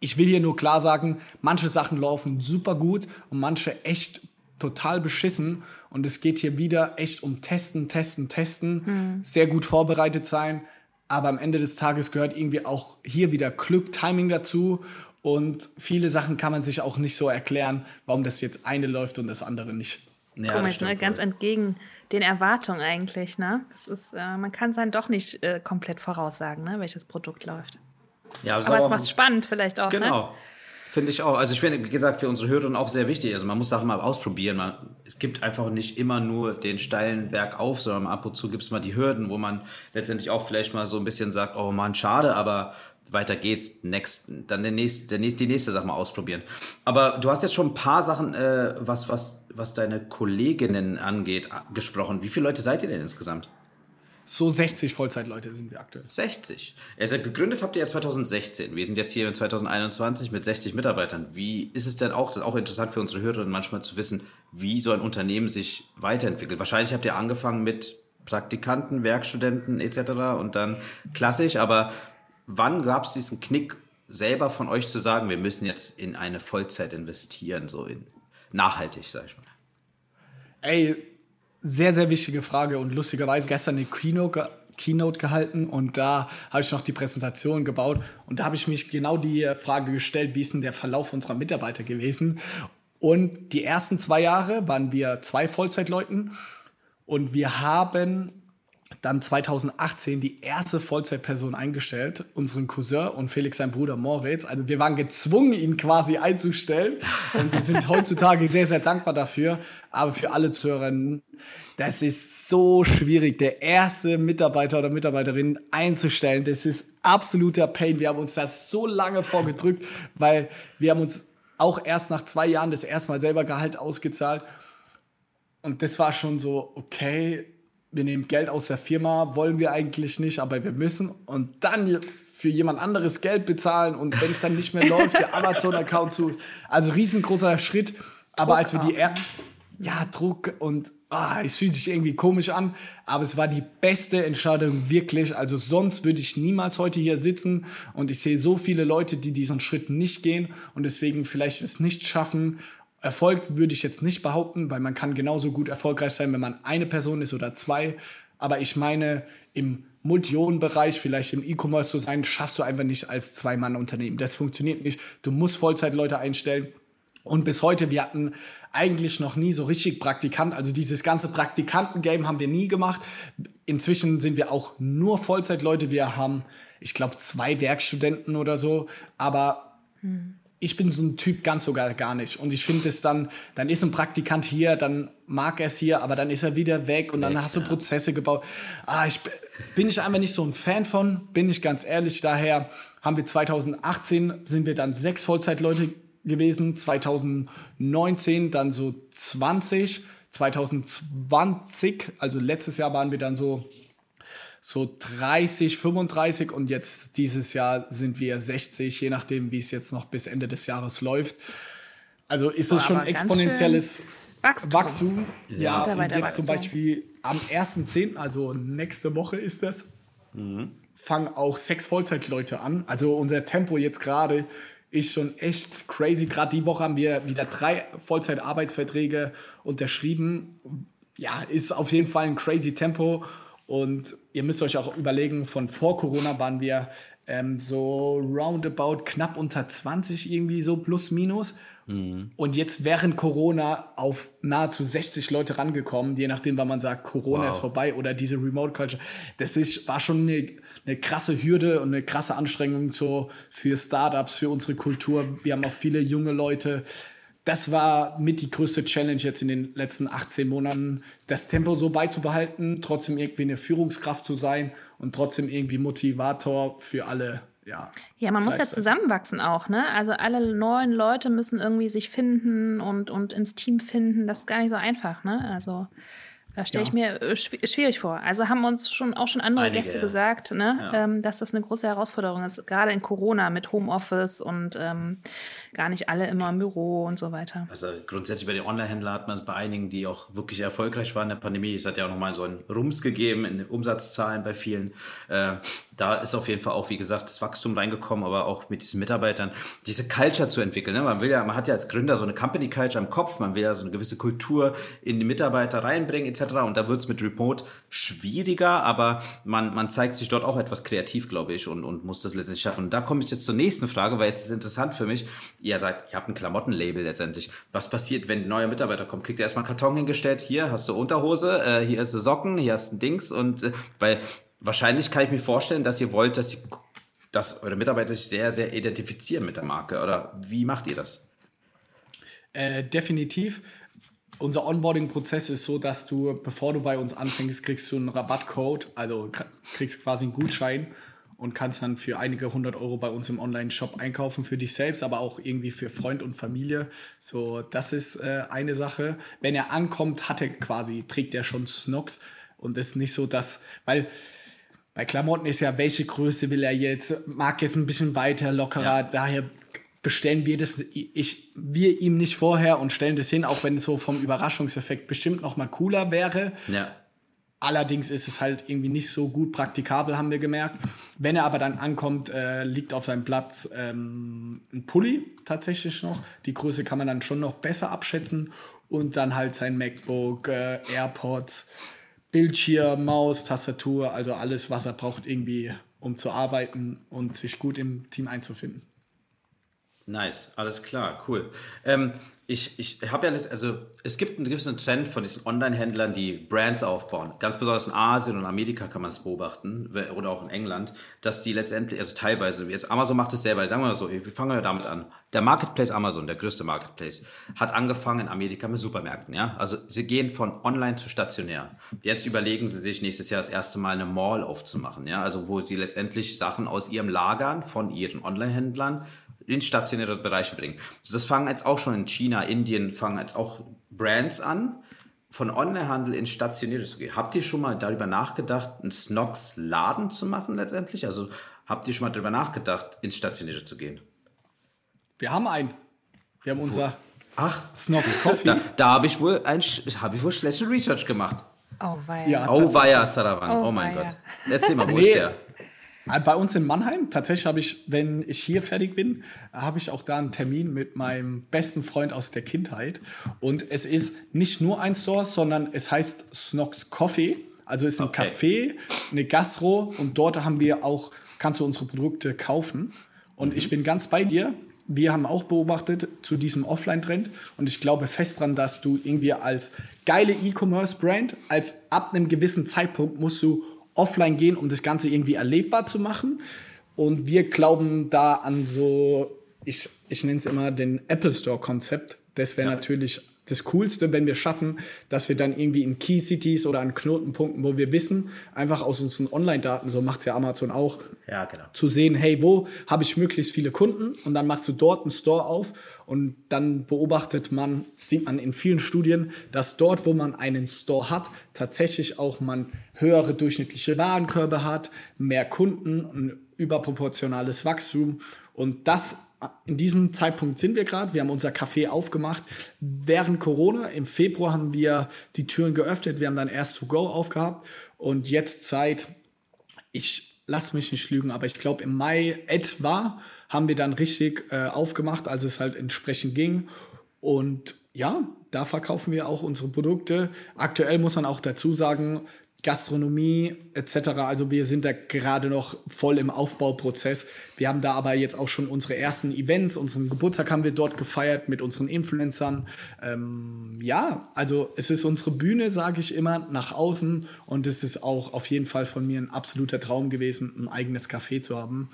ich will hier nur klar sagen, manche Sachen laufen super gut und manche echt total beschissen. Und es geht hier wieder echt um Testen, Testen, Testen. Sehr gut vorbereitet sein. Aber am Ende des Tages gehört irgendwie auch hier wieder Glück, Timing dazu. Und viele Sachen kann man sich auch nicht so erklären, warum das jetzt eine läuft und das andere nicht. Ja, Komisch, ne? Ganz entgegen den Erwartungen eigentlich, ne? Das ist, äh, man kann es dann doch nicht äh, komplett voraussagen, ne? welches Produkt läuft. Ja, ist Aber es macht spannend vielleicht auch, ne? Genau. Finde ich auch. Also ich finde, wie gesagt, für unsere Hörerinnen auch sehr wichtig. Also man muss Sachen mal ausprobieren. Man, es gibt einfach nicht immer nur den steilen Berg auf, sondern ab und zu gibt es mal die Hürden, wo man letztendlich auch vielleicht mal so ein bisschen sagt, oh man, schade, aber weiter geht's, next, dann der nächste, der nächste, die nächste Sache mal ausprobieren. Aber du hast jetzt schon ein paar Sachen, äh, was, was, was deine Kolleginnen angeht, gesprochen. Wie viele Leute seid ihr denn insgesamt? So 60 Vollzeitleute sind wir aktuell. 60. Also gegründet habt ihr ja 2016. Wir sind jetzt hier in 2021 mit 60 Mitarbeitern. Wie ist es denn auch, das ist auch interessant für unsere Hörerinnen manchmal zu wissen, wie so ein Unternehmen sich weiterentwickelt. Wahrscheinlich habt ihr angefangen mit Praktikanten, Werkstudenten etc. und dann klassisch, aber wann gab es diesen Knick selber von euch zu sagen, wir müssen jetzt in eine Vollzeit investieren, so in nachhaltig, sag ich mal. Ey, sehr, sehr wichtige Frage und lustigerweise gestern eine Keynote, Keynote gehalten und da habe ich noch die Präsentation gebaut und da habe ich mich genau die Frage gestellt, wie ist denn der Verlauf unserer Mitarbeiter gewesen? Und die ersten zwei Jahre waren wir zwei Vollzeitleuten und wir haben dann 2018 die erste Vollzeitperson eingestellt, unseren Cousin und Felix sein Bruder Moritz. Also wir waren gezwungen, ihn quasi einzustellen und wir sind [LAUGHS] heutzutage sehr, sehr dankbar dafür. Aber für alle Zuhörerinnen, das ist so schwierig, der erste Mitarbeiter oder Mitarbeiterin einzustellen. Das ist absoluter Pain. Wir haben uns das so lange vorgedrückt, weil wir haben uns auch erst nach zwei Jahren das erste Mal selber Gehalt ausgezahlt. Und das war schon so, okay, wir nehmen Geld aus der Firma, wollen wir eigentlich nicht, aber wir müssen. Und dann für jemand anderes Geld bezahlen und wenn es dann nicht mehr [LAUGHS] läuft, der Amazon-Account zu. Also riesengroßer Schritt. Aber Druck als wir die er ja, Druck und ah, es fühlt sich irgendwie komisch an, aber es war die beste Entscheidung wirklich. Also sonst würde ich niemals heute hier sitzen und ich sehe so viele Leute, die diesen Schritt nicht gehen und deswegen vielleicht es nicht schaffen Erfolg würde ich jetzt nicht behaupten, weil man kann genauso gut erfolgreich sein, wenn man eine Person ist oder zwei. Aber ich meine, im Multionenbereich, vielleicht im E-Commerce zu sein, schaffst du einfach nicht als Zwei-Mann-Unternehmen. Das funktioniert nicht. Du musst Vollzeitleute einstellen. Und bis heute, wir hatten eigentlich noch nie so richtig Praktikant. Also dieses ganze Praktikanten-Game haben wir nie gemacht. Inzwischen sind wir auch nur Vollzeitleute. Wir haben, ich glaube, zwei Werkstudenten oder so. Aber hm ich bin so ein Typ ganz sogar gar nicht. Und ich finde es dann, dann ist ein Praktikant hier, dann mag er es hier, aber dann ist er wieder weg und dann weg, hast du Prozesse gebaut. Ah, ich bin ich einfach nicht so ein Fan von, bin ich ganz ehrlich. Daher haben wir 2018 sind wir dann sechs Vollzeitleute gewesen, 2019 dann so 20, 2020, also letztes Jahr waren wir dann so so 30, 35 und jetzt dieses Jahr sind wir 60, je nachdem, wie es jetzt noch bis Ende des Jahres läuft. Also ist es schon exponentielles Wachstum. Wachstum. Ja, und jetzt Wachstum. zum Beispiel am 1.10., also nächste Woche ist das, mhm. fangen auch sechs Vollzeitleute an. Also unser Tempo jetzt gerade ist schon echt crazy. Gerade die Woche haben wir wieder drei Vollzeitarbeitsverträge unterschrieben. Ja, ist auf jeden Fall ein crazy Tempo. Und ihr müsst euch auch überlegen, von vor Corona waren wir ähm, so roundabout knapp unter 20 irgendwie so plus minus. Mhm. Und jetzt während Corona auf nahezu 60 Leute rangekommen, je nachdem, wann man sagt, Corona wow. ist vorbei oder diese Remote Culture. Das ist, war schon eine, eine krasse Hürde und eine krasse Anstrengung so für Startups, für unsere Kultur. Wir haben auch viele junge Leute, das war mit die größte Challenge jetzt in den letzten 18 Monaten, das Tempo so beizubehalten, trotzdem irgendwie eine Führungskraft zu sein und trotzdem irgendwie Motivator für alle. Ja, ja, man muss ja zusammenwachsen auch, ne? Also alle neuen Leute müssen irgendwie sich finden und, und ins Team finden. Das ist gar nicht so einfach, ne? Also da stelle ich mir äh, schwierig vor. Also haben uns schon auch schon andere Einige, Gäste gesagt, ne, ja. ähm, dass das eine große Herausforderung ist, gerade in Corona mit Homeoffice und ähm, gar nicht alle immer im Büro und so weiter. Also grundsätzlich bei den Online-Händlern hat man es bei einigen, die auch wirklich erfolgreich waren in der Pandemie. Es hat ja auch nochmal so einen Rums gegeben in den Umsatzzahlen bei vielen. Äh, da ist auf jeden Fall auch, wie gesagt, das Wachstum reingekommen, aber auch mit diesen Mitarbeitern diese Culture zu entwickeln. Ne? Man will ja, man hat ja als Gründer so eine Company Culture im Kopf, man will ja so eine gewisse Kultur in die Mitarbeiter reinbringen etc. Und da wird es mit Remote schwieriger, aber man, man zeigt sich dort auch etwas kreativ, glaube ich, und, und muss das letztendlich schaffen. Und da komme ich jetzt zur nächsten Frage, weil es ist interessant für mich ihr sagt, ihr habt ein Klamottenlabel letztendlich. Was passiert, wenn ein neuer Mitarbeiter kommt? Kriegt ihr erstmal einen Karton hingestellt? Hier hast du Unterhose, äh, hier ist Socken, hier hast du Dings. Und äh, weil wahrscheinlich kann ich mir vorstellen, dass ihr wollt, dass, die, dass eure Mitarbeiter sich sehr, sehr identifizieren mit der Marke. Oder wie macht ihr das? Äh, definitiv. Unser Onboarding-Prozess ist so, dass du, bevor du bei uns anfängst, kriegst du einen Rabattcode, also kriegst quasi einen Gutschein und kannst dann für einige hundert Euro bei uns im Online-Shop einkaufen für dich selbst, aber auch irgendwie für Freund und Familie. So, das ist äh, eine Sache. Wenn er ankommt, hat er quasi, trägt er schon Snox und ist nicht so, dass, weil bei Klamotten ist ja, welche Größe will er jetzt? Mag jetzt ein bisschen weiter, lockerer, ja. daher bestellen wir das, ich, wir ihm nicht vorher und stellen das hin, auch wenn es so vom Überraschungseffekt bestimmt noch mal cooler wäre. Ja. Allerdings ist es halt irgendwie nicht so gut praktikabel, haben wir gemerkt. Wenn er aber dann ankommt, äh, liegt auf seinem Platz ähm, ein Pulli tatsächlich noch. Die Größe kann man dann schon noch besser abschätzen. Und dann halt sein MacBook, äh, AirPods, Bildschirm, Maus, Tastatur, also alles, was er braucht irgendwie, um zu arbeiten und sich gut im Team einzufinden. Nice, alles klar, cool. Ähm, ich, ich habe ja, also es gibt einen gewissen Trend von diesen Online-Händlern, die Brands aufbauen. Ganz besonders in Asien und Amerika kann man es beobachten oder auch in England, dass die letztendlich, also teilweise, jetzt Amazon macht es selber, sagen wir mal so, wir fangen ja damit an. Der Marketplace Amazon, der größte Marketplace, hat angefangen in Amerika mit Supermärkten, ja. Also sie gehen von online zu stationär. Jetzt überlegen sie sich nächstes Jahr das erste Mal eine Mall aufzumachen, ja. Also wo sie letztendlich Sachen aus ihrem Lagern von ihren Online-Händlern in stationäre Bereiche bringen. Das fangen jetzt auch schon in China, Indien, fangen jetzt auch Brands an, von Onlinehandel in stationäre zu gehen. Habt ihr schon mal darüber nachgedacht, einen Snox-Laden zu machen letztendlich? Also habt ihr schon mal darüber nachgedacht, ins stationäre zu gehen? Wir haben einen. Wir haben unser Ach, Snox Coffee. Da, da habe ich wohl ein, habe ich wohl schlechte Research gemacht. Oh weia. Ja, oh weia, Saravan. Oh, oh mein weia. Gott. Erzähl mal, wo [LAUGHS] nee, ist der? Äh, bei uns in Mannheim, tatsächlich habe ich, wenn ich hier fertig bin, habe ich auch da einen Termin mit meinem besten Freund aus der Kindheit. Und es ist nicht nur ein Store, sondern es heißt Snox Coffee. Also ist ein okay. Café, eine Gastro und dort haben wir auch, kannst du unsere Produkte kaufen. Und mhm. ich bin ganz bei dir. Wir haben auch beobachtet zu diesem Offline-Trend und ich glaube fest daran, dass du irgendwie als geile E-Commerce-Brand, als ab einem gewissen Zeitpunkt musst du offline gehen, um das Ganze irgendwie erlebbar zu machen. Und wir glauben da an so, ich, ich nenne es immer den Apple Store-Konzept. Das wäre ja. natürlich das Coolste, wenn wir schaffen, dass wir dann irgendwie in Key Cities oder an Knotenpunkten, wo wir wissen, einfach aus unseren Online-Daten, so macht es ja Amazon auch, ja, genau. zu sehen, hey, wo habe ich möglichst viele Kunden und dann machst du dort einen Store auf und dann beobachtet man, sieht man in vielen Studien, dass dort, wo man einen Store hat, tatsächlich auch man höhere durchschnittliche Warenkörbe hat, mehr Kunden, ein überproportionales Wachstum und das in diesem Zeitpunkt sind wir gerade. Wir haben unser Café aufgemacht. Während Corona, im Februar haben wir die Türen geöffnet. Wir haben dann erst to go aufgehabt. Und jetzt seit, ich lass mich nicht lügen, aber ich glaube im Mai etwa haben wir dann richtig äh, aufgemacht, als es halt entsprechend ging. Und ja, da verkaufen wir auch unsere Produkte. Aktuell muss man auch dazu sagen, Gastronomie etc. Also wir sind da gerade noch voll im Aufbauprozess. Wir haben da aber jetzt auch schon unsere ersten Events, unseren Geburtstag haben wir dort gefeiert mit unseren Influencern. Ähm, ja, also es ist unsere Bühne, sage ich immer, nach außen und es ist auch auf jeden Fall von mir ein absoluter Traum gewesen, ein eigenes Café zu haben.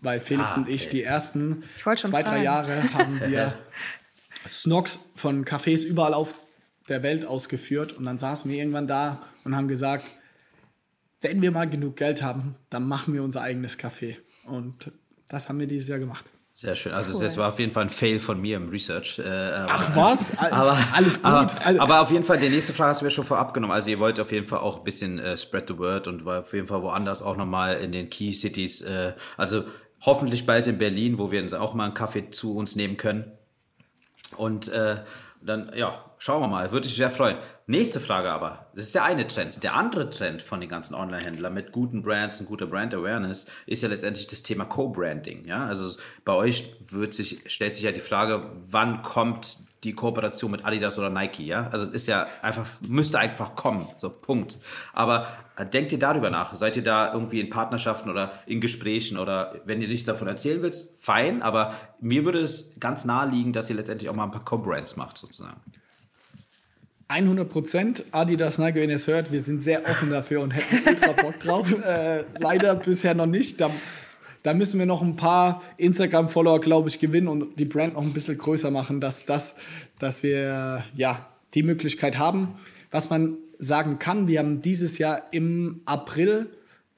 Weil Felix ah, okay. und ich die ersten zwei, fragen. drei Jahre haben wir [LAUGHS] Snox von Cafés überall auf der Welt ausgeführt und dann saßen wir irgendwann da und haben gesagt, wenn wir mal genug Geld haben, dann machen wir unser eigenes Café. Und das haben wir dieses Jahr gemacht. Sehr schön. Also cool. das war auf jeden Fall ein Fail von mir im Research. Äh, Ach was? [LAUGHS] Aber, Alles gut. Aber, aber, auf jeden Fall, die nächste Frage hast du mir schon vorab genommen. Also ihr wollt auf jeden Fall auch ein bisschen äh, spread the word und war auf jeden Fall woanders auch nochmal in den Key Cities. Äh, also hoffentlich bald in Berlin, wo wir uns auch mal einen Kaffee zu uns nehmen können. Und äh, dann, ja, schauen wir mal, würde ich sehr freuen. Nächste Frage aber, das ist der eine Trend. Der andere Trend von den ganzen Online-Händlern mit guten Brands und guter Brand-Awareness ist ja letztendlich das Thema Co-Branding. Ja? Also bei euch wird sich, stellt sich ja die Frage, wann kommt die Kooperation mit Adidas oder Nike, ja? Also ist ja einfach, müsste einfach kommen, so Punkt. Aber äh, denkt ihr darüber nach? Seid ihr da irgendwie in Partnerschaften oder in Gesprächen oder wenn ihr nichts davon erzählen willst, fein, aber mir würde es ganz nahe liegen, dass ihr letztendlich auch mal ein paar Co-Brands macht, sozusagen. 100 Prozent. Adidas, Nike, wenn ihr es hört, wir sind sehr offen dafür und hätten ultra Bock drauf. [LAUGHS] Äh, leider bisher noch nicht. Da, da müssen wir noch ein paar Instagram-Follower, glaube ich, gewinnen und die Brand noch ein bisschen größer machen, dass, das, dass wir ja, die Möglichkeit haben. Was man sagen kann, wir haben dieses Jahr im April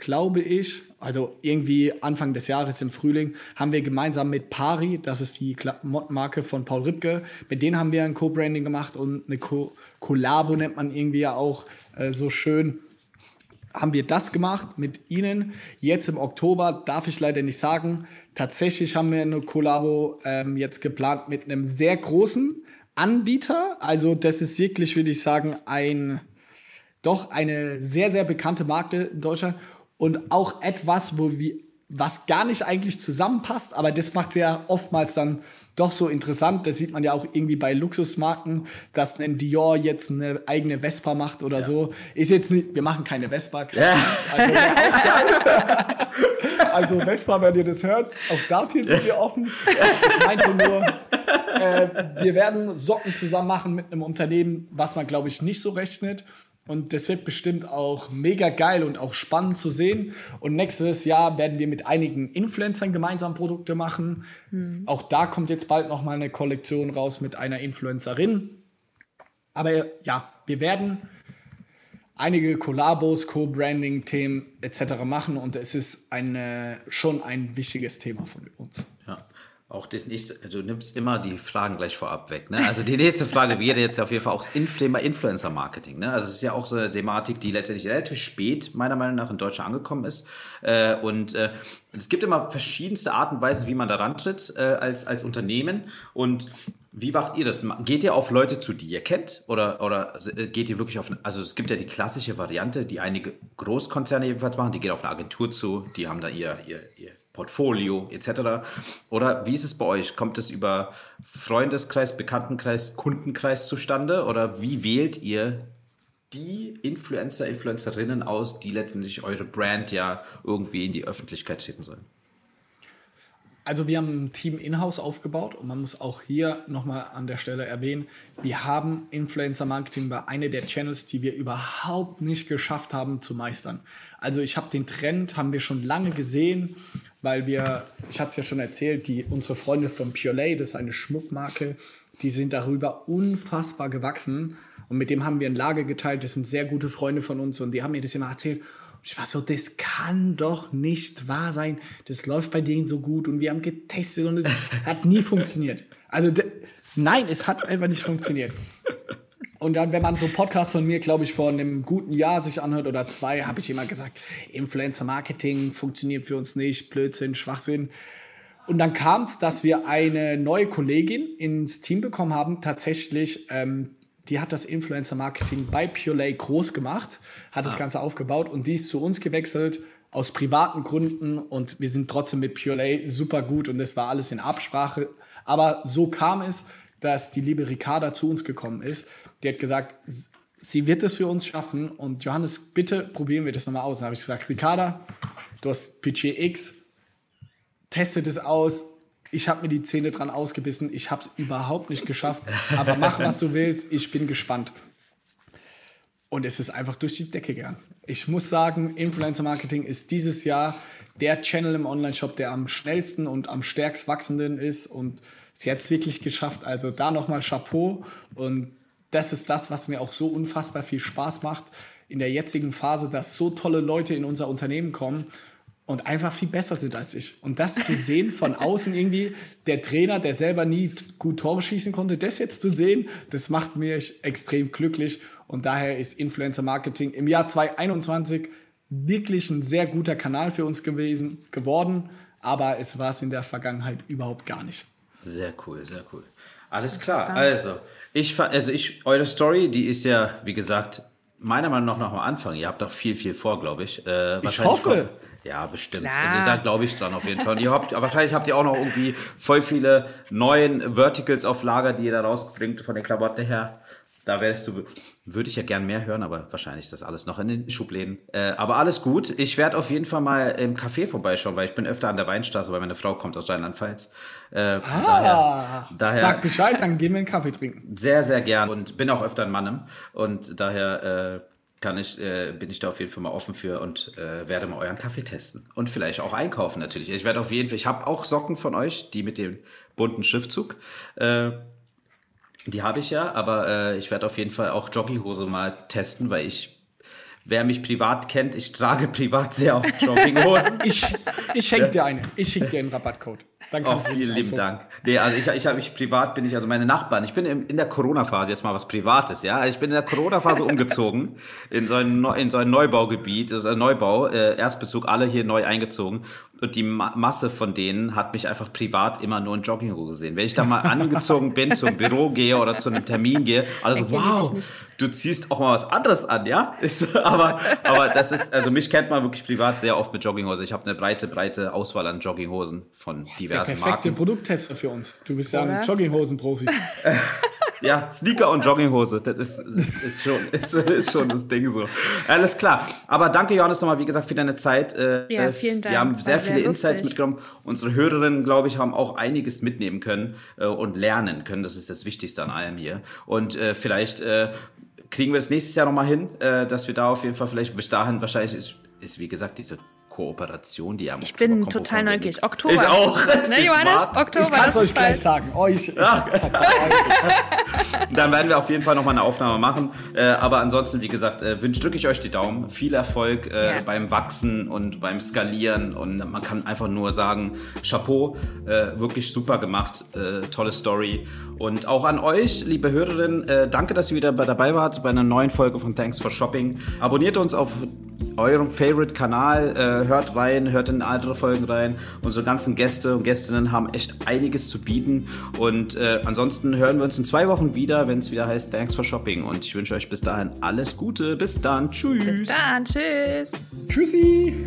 glaube ich, also irgendwie Anfang des Jahres im Frühling, haben wir gemeinsam mit Pari, das ist die Marke von Paul Ripke, mit denen haben wir ein Co-Branding gemacht und eine Co Collabo nennt man irgendwie ja auch äh, so schön. Haben wir das gemacht mit ihnen. Jetzt im Oktober darf ich leider nicht sagen. Tatsächlich haben wir eine Collabo ähm, jetzt geplant mit einem sehr großen Anbieter. Also das ist wirklich, würde ich sagen, ein doch eine sehr, sehr bekannte Marke in Deutschland und auch etwas, wo wir, was gar nicht eigentlich zusammenpasst, aber das macht es ja oftmals dann doch so interessant. Das sieht man ja auch irgendwie bei Luxusmarken, dass ein Dior jetzt eine eigene Vespa macht oder ja. so. Ist jetzt nicht, wir machen keine Vespa. [LAUGHS] Ja. Also, Also Vespa, wenn ihr das hört, auch dafür sind wir offen. Ich meinte nur, äh, wir werden Socken zusammen machen mit einem Unternehmen, was man, glaube ich, nicht so rechnet. Und das wird bestimmt auch mega geil und auch spannend zu sehen. Und nächstes Jahr werden wir mit einigen Influencern gemeinsam Produkte machen. Hm. Auch da kommt jetzt bald noch mal eine Kollektion raus mit einer Influencerin. Aber ja, wir werden einige Kollabos, Co-Branding-Themen etc. machen und es ist eine, schon ein wichtiges Thema von uns. Auch das nächste, du nimmst immer die Fragen gleich vorab weg. Ne? Also die nächste Frage wäre jetzt auf jeden Fall auch das Influencer-Marketing. Ne? Also es ist ja auch so eine Thematik, die letztendlich relativ spät meiner Meinung nach in Deutschland angekommen ist. Äh, und äh, es gibt immer verschiedenste Arten und Weisen, wie man da rantritt äh, als, als Unternehmen. Und wie macht ihr das? Geht ihr auf Leute zu, die ihr kennt? Oder, oder äh, geht ihr wirklich auf, also es gibt ja die klassische Variante, die einige Großkonzerne jedenfalls machen, die gehen auf eine Agentur zu, die haben da ihr, ihr, ihr Portfolio etc. Oder wie ist es bei euch? Kommt es über Freundeskreis, Bekanntenkreis, Kundenkreis zustande? Oder wie wählt ihr die Influencer, Influencerinnen aus, die letztendlich eure Brand ja irgendwie in die Öffentlichkeit treten sollen? Also wir haben ein Team in-house aufgebaut und man muss auch hier nochmal an der Stelle erwähnen, wir haben Influencer-Marketing bei einer der Channels, die wir überhaupt nicht geschafft haben zu meistern. Also ich habe den Trend, haben wir schon lange gesehen, weil wir, ich hatte es ja schon erzählt, die, unsere Freunde von Purelay, das ist eine Schmuckmarke, die sind darüber unfassbar gewachsen und mit dem haben wir ein Lager geteilt, das sind sehr gute Freunde von uns und die haben mir das immer erzählt ich war so, das kann doch nicht wahr sein. Das läuft bei denen so gut und wir haben getestet und es hat nie [LAUGHS] funktioniert. Also nein, es hat einfach nicht funktioniert. Und dann, wenn man so Podcasts von mir, glaube ich, vor einem guten Jahr sich anhört oder zwei, habe ich immer gesagt, Influencer-Marketing funktioniert für uns nicht, Blödsinn, Schwachsinn. Und dann kam es, dass wir eine neue Kollegin ins Team bekommen haben, tatsächlich ähm, die hat das Influencer-Marketing bei Purelay groß gemacht, hat ah. das Ganze aufgebaut und die ist zu uns gewechselt aus privaten Gründen und wir sind trotzdem mit Purelay super gut und das war alles in Absprache. Aber so kam es, dass die liebe Ricarda zu uns gekommen ist. Die hat gesagt, sie wird es für uns schaffen und Johannes, bitte probieren wir das nochmal aus. Dann habe ich gesagt, Ricarda, du hast Budget X, teste das aus, ich habe mir die Zähne dran ausgebissen. Ich habe es überhaupt nicht geschafft. Aber mach, was du willst. Ich bin gespannt. Und es ist einfach durch die Decke gegangen. Ich muss sagen, Influencer Marketing ist dieses Jahr der Channel im Online-Shop, der am schnellsten und am stärkst wachsenden ist. Und sie hat es wirklich geschafft. Also da nochmal Chapeau. Und das ist das, was mir auch so unfassbar viel Spaß macht in der jetzigen Phase, dass so tolle Leute in unser Unternehmen kommen und einfach viel besser sind als ich. Und das zu sehen von außen irgendwie, der Trainer, der selber nie gut Tore schießen konnte, das jetzt zu sehen, das macht mich extrem glücklich. Und daher ist Influencer Marketing im Jahr 2021 wirklich ein sehr guter Kanal für uns gewesen, geworden. Aber es war es in der Vergangenheit überhaupt gar nicht. Sehr cool, sehr cool. Alles klar. Also, ich, also ich, eure Story, die ist ja, wie gesagt, meiner Meinung nach noch am Anfang. Ihr habt doch viel, viel vor, glaube ich. Äh, ich hoffe. Vor, ja, bestimmt. Klar. Also da glaube ich dran auf jeden Fall. Und ihr habt, wahrscheinlich habt ihr auch noch irgendwie voll viele neuen Verticals auf Lager, die ihr da rausbringt von der Klamotte her. Da wärst du, würde ich ja gern mehr hören, aber wahrscheinlich ist das alles noch in den Schubläden. Äh, aber alles gut. Ich werde auf jeden Fall mal im Café vorbeischauen, weil ich bin öfter an der Weinstraße, weil meine Frau kommt aus Rheinland-Pfalz. Äh, ah, daher, daher, sag Bescheid, dann gehen wir einen Kaffee trinken. Sehr, sehr gern und bin auch öfter in Mannem und daher äh, kann ich, äh, bin ich da auf jeden Fall mal offen für und äh, werde mal euren Kaffee testen. Und vielleicht auch einkaufen natürlich. Ich werde auf jeden Fall, ich habe auch Socken von euch, die mit dem bunten Schriftzug. Äh, die habe ich ja, aber äh, ich werde auf jeden Fall auch Jogginghose mal testen, weil ich, wer mich privat kennt, ich trage [LAUGHS] privat sehr oft Jogginghosen. ich ich schenke dir eine. Ich schicke dir einen Rabattcode. Dann oh, vielen lieben Dank. Nee, also ich, ich habe mich privat bin ich, also meine Nachbarn, ich bin in, in der Corona-Phase jetzt mal was Privates, ja. Also ich bin in der Corona-Phase [LAUGHS] umgezogen in so ein, in so ein Neubaugebiet, also ein Neubau, äh, Erstbezug, alle hier neu eingezogen. Und die Ma Masse von denen hat mich einfach privat immer nur in Jogginghose gesehen. Wenn ich da mal [LAUGHS] angezogen bin, zum Büro gehe oder zu einem Termin gehe, alle so, wow, du ziehst auch mal was anderes an, ja? [LAUGHS] Ist, aber, aber das ist, also mich kennt man wirklich privat sehr oft mit Jogginghose. Ich habe eine breite, breite Auswahl an Jogginghosen von diversen Der perfekte Marken. Produkttester für uns. Du bist ja ein Jogginghosen-Profi. [LAUGHS] Ja, Sneaker und Jogginghose, das ist, ist, ist, schon, [LAUGHS] ist, ist, schon das Ding so. Alles klar. Aber danke, Johannes, nochmal, wie gesagt, für deine Zeit. Äh, ja, vielen Dank. Wir haben sehr viele sehr Insights mitgenommen. Unsere Hörerinnen, glaube ich, haben auch einiges mitnehmen können äh, und lernen können. Das ist das Wichtigste an allem hier. Und äh, vielleicht äh, kriegen wir es nächstes Jahr nochmal hin, äh, dass wir da auf jeden Fall vielleicht bis dahin wahrscheinlich ist, ist wie gesagt, diese Kooperation, die am Ich bin total neugierig. Oktober. Ich auch. Ne, [LAUGHS] Johannes? Oktober. Ich kann es euch gleich sagen. Euch. Ja. [LAUGHS] Dann werden wir auf jeden Fall nochmal eine Aufnahme machen. Äh, aber ansonsten, wie gesagt, äh, wünsche drücke ich euch die Daumen. Viel Erfolg äh, ja. beim Wachsen und beim Skalieren. Und man kann einfach nur sagen, Chapeau, äh, wirklich super gemacht. Tolle Story. Und auch an euch, liebe Hörerinnen, danke, dass ihr wieder dabei wart bei einer neuen Folge von Thanks for Shopping. Abonniert uns auf eurem Favorite-Kanal. Äh, hört rein, hört in andere Folgen rein. Unsere ganzen Gäste und Gästinnen haben echt einiges zu bieten. Und äh, ansonsten hören wir uns in zwei Wochen wieder, wenn es wieder heißt Thanks for Shopping. Und ich wünsche euch bis dahin alles Gute. Bis dann. Tschüss. Bis dann. Tschüss. Tschüssi.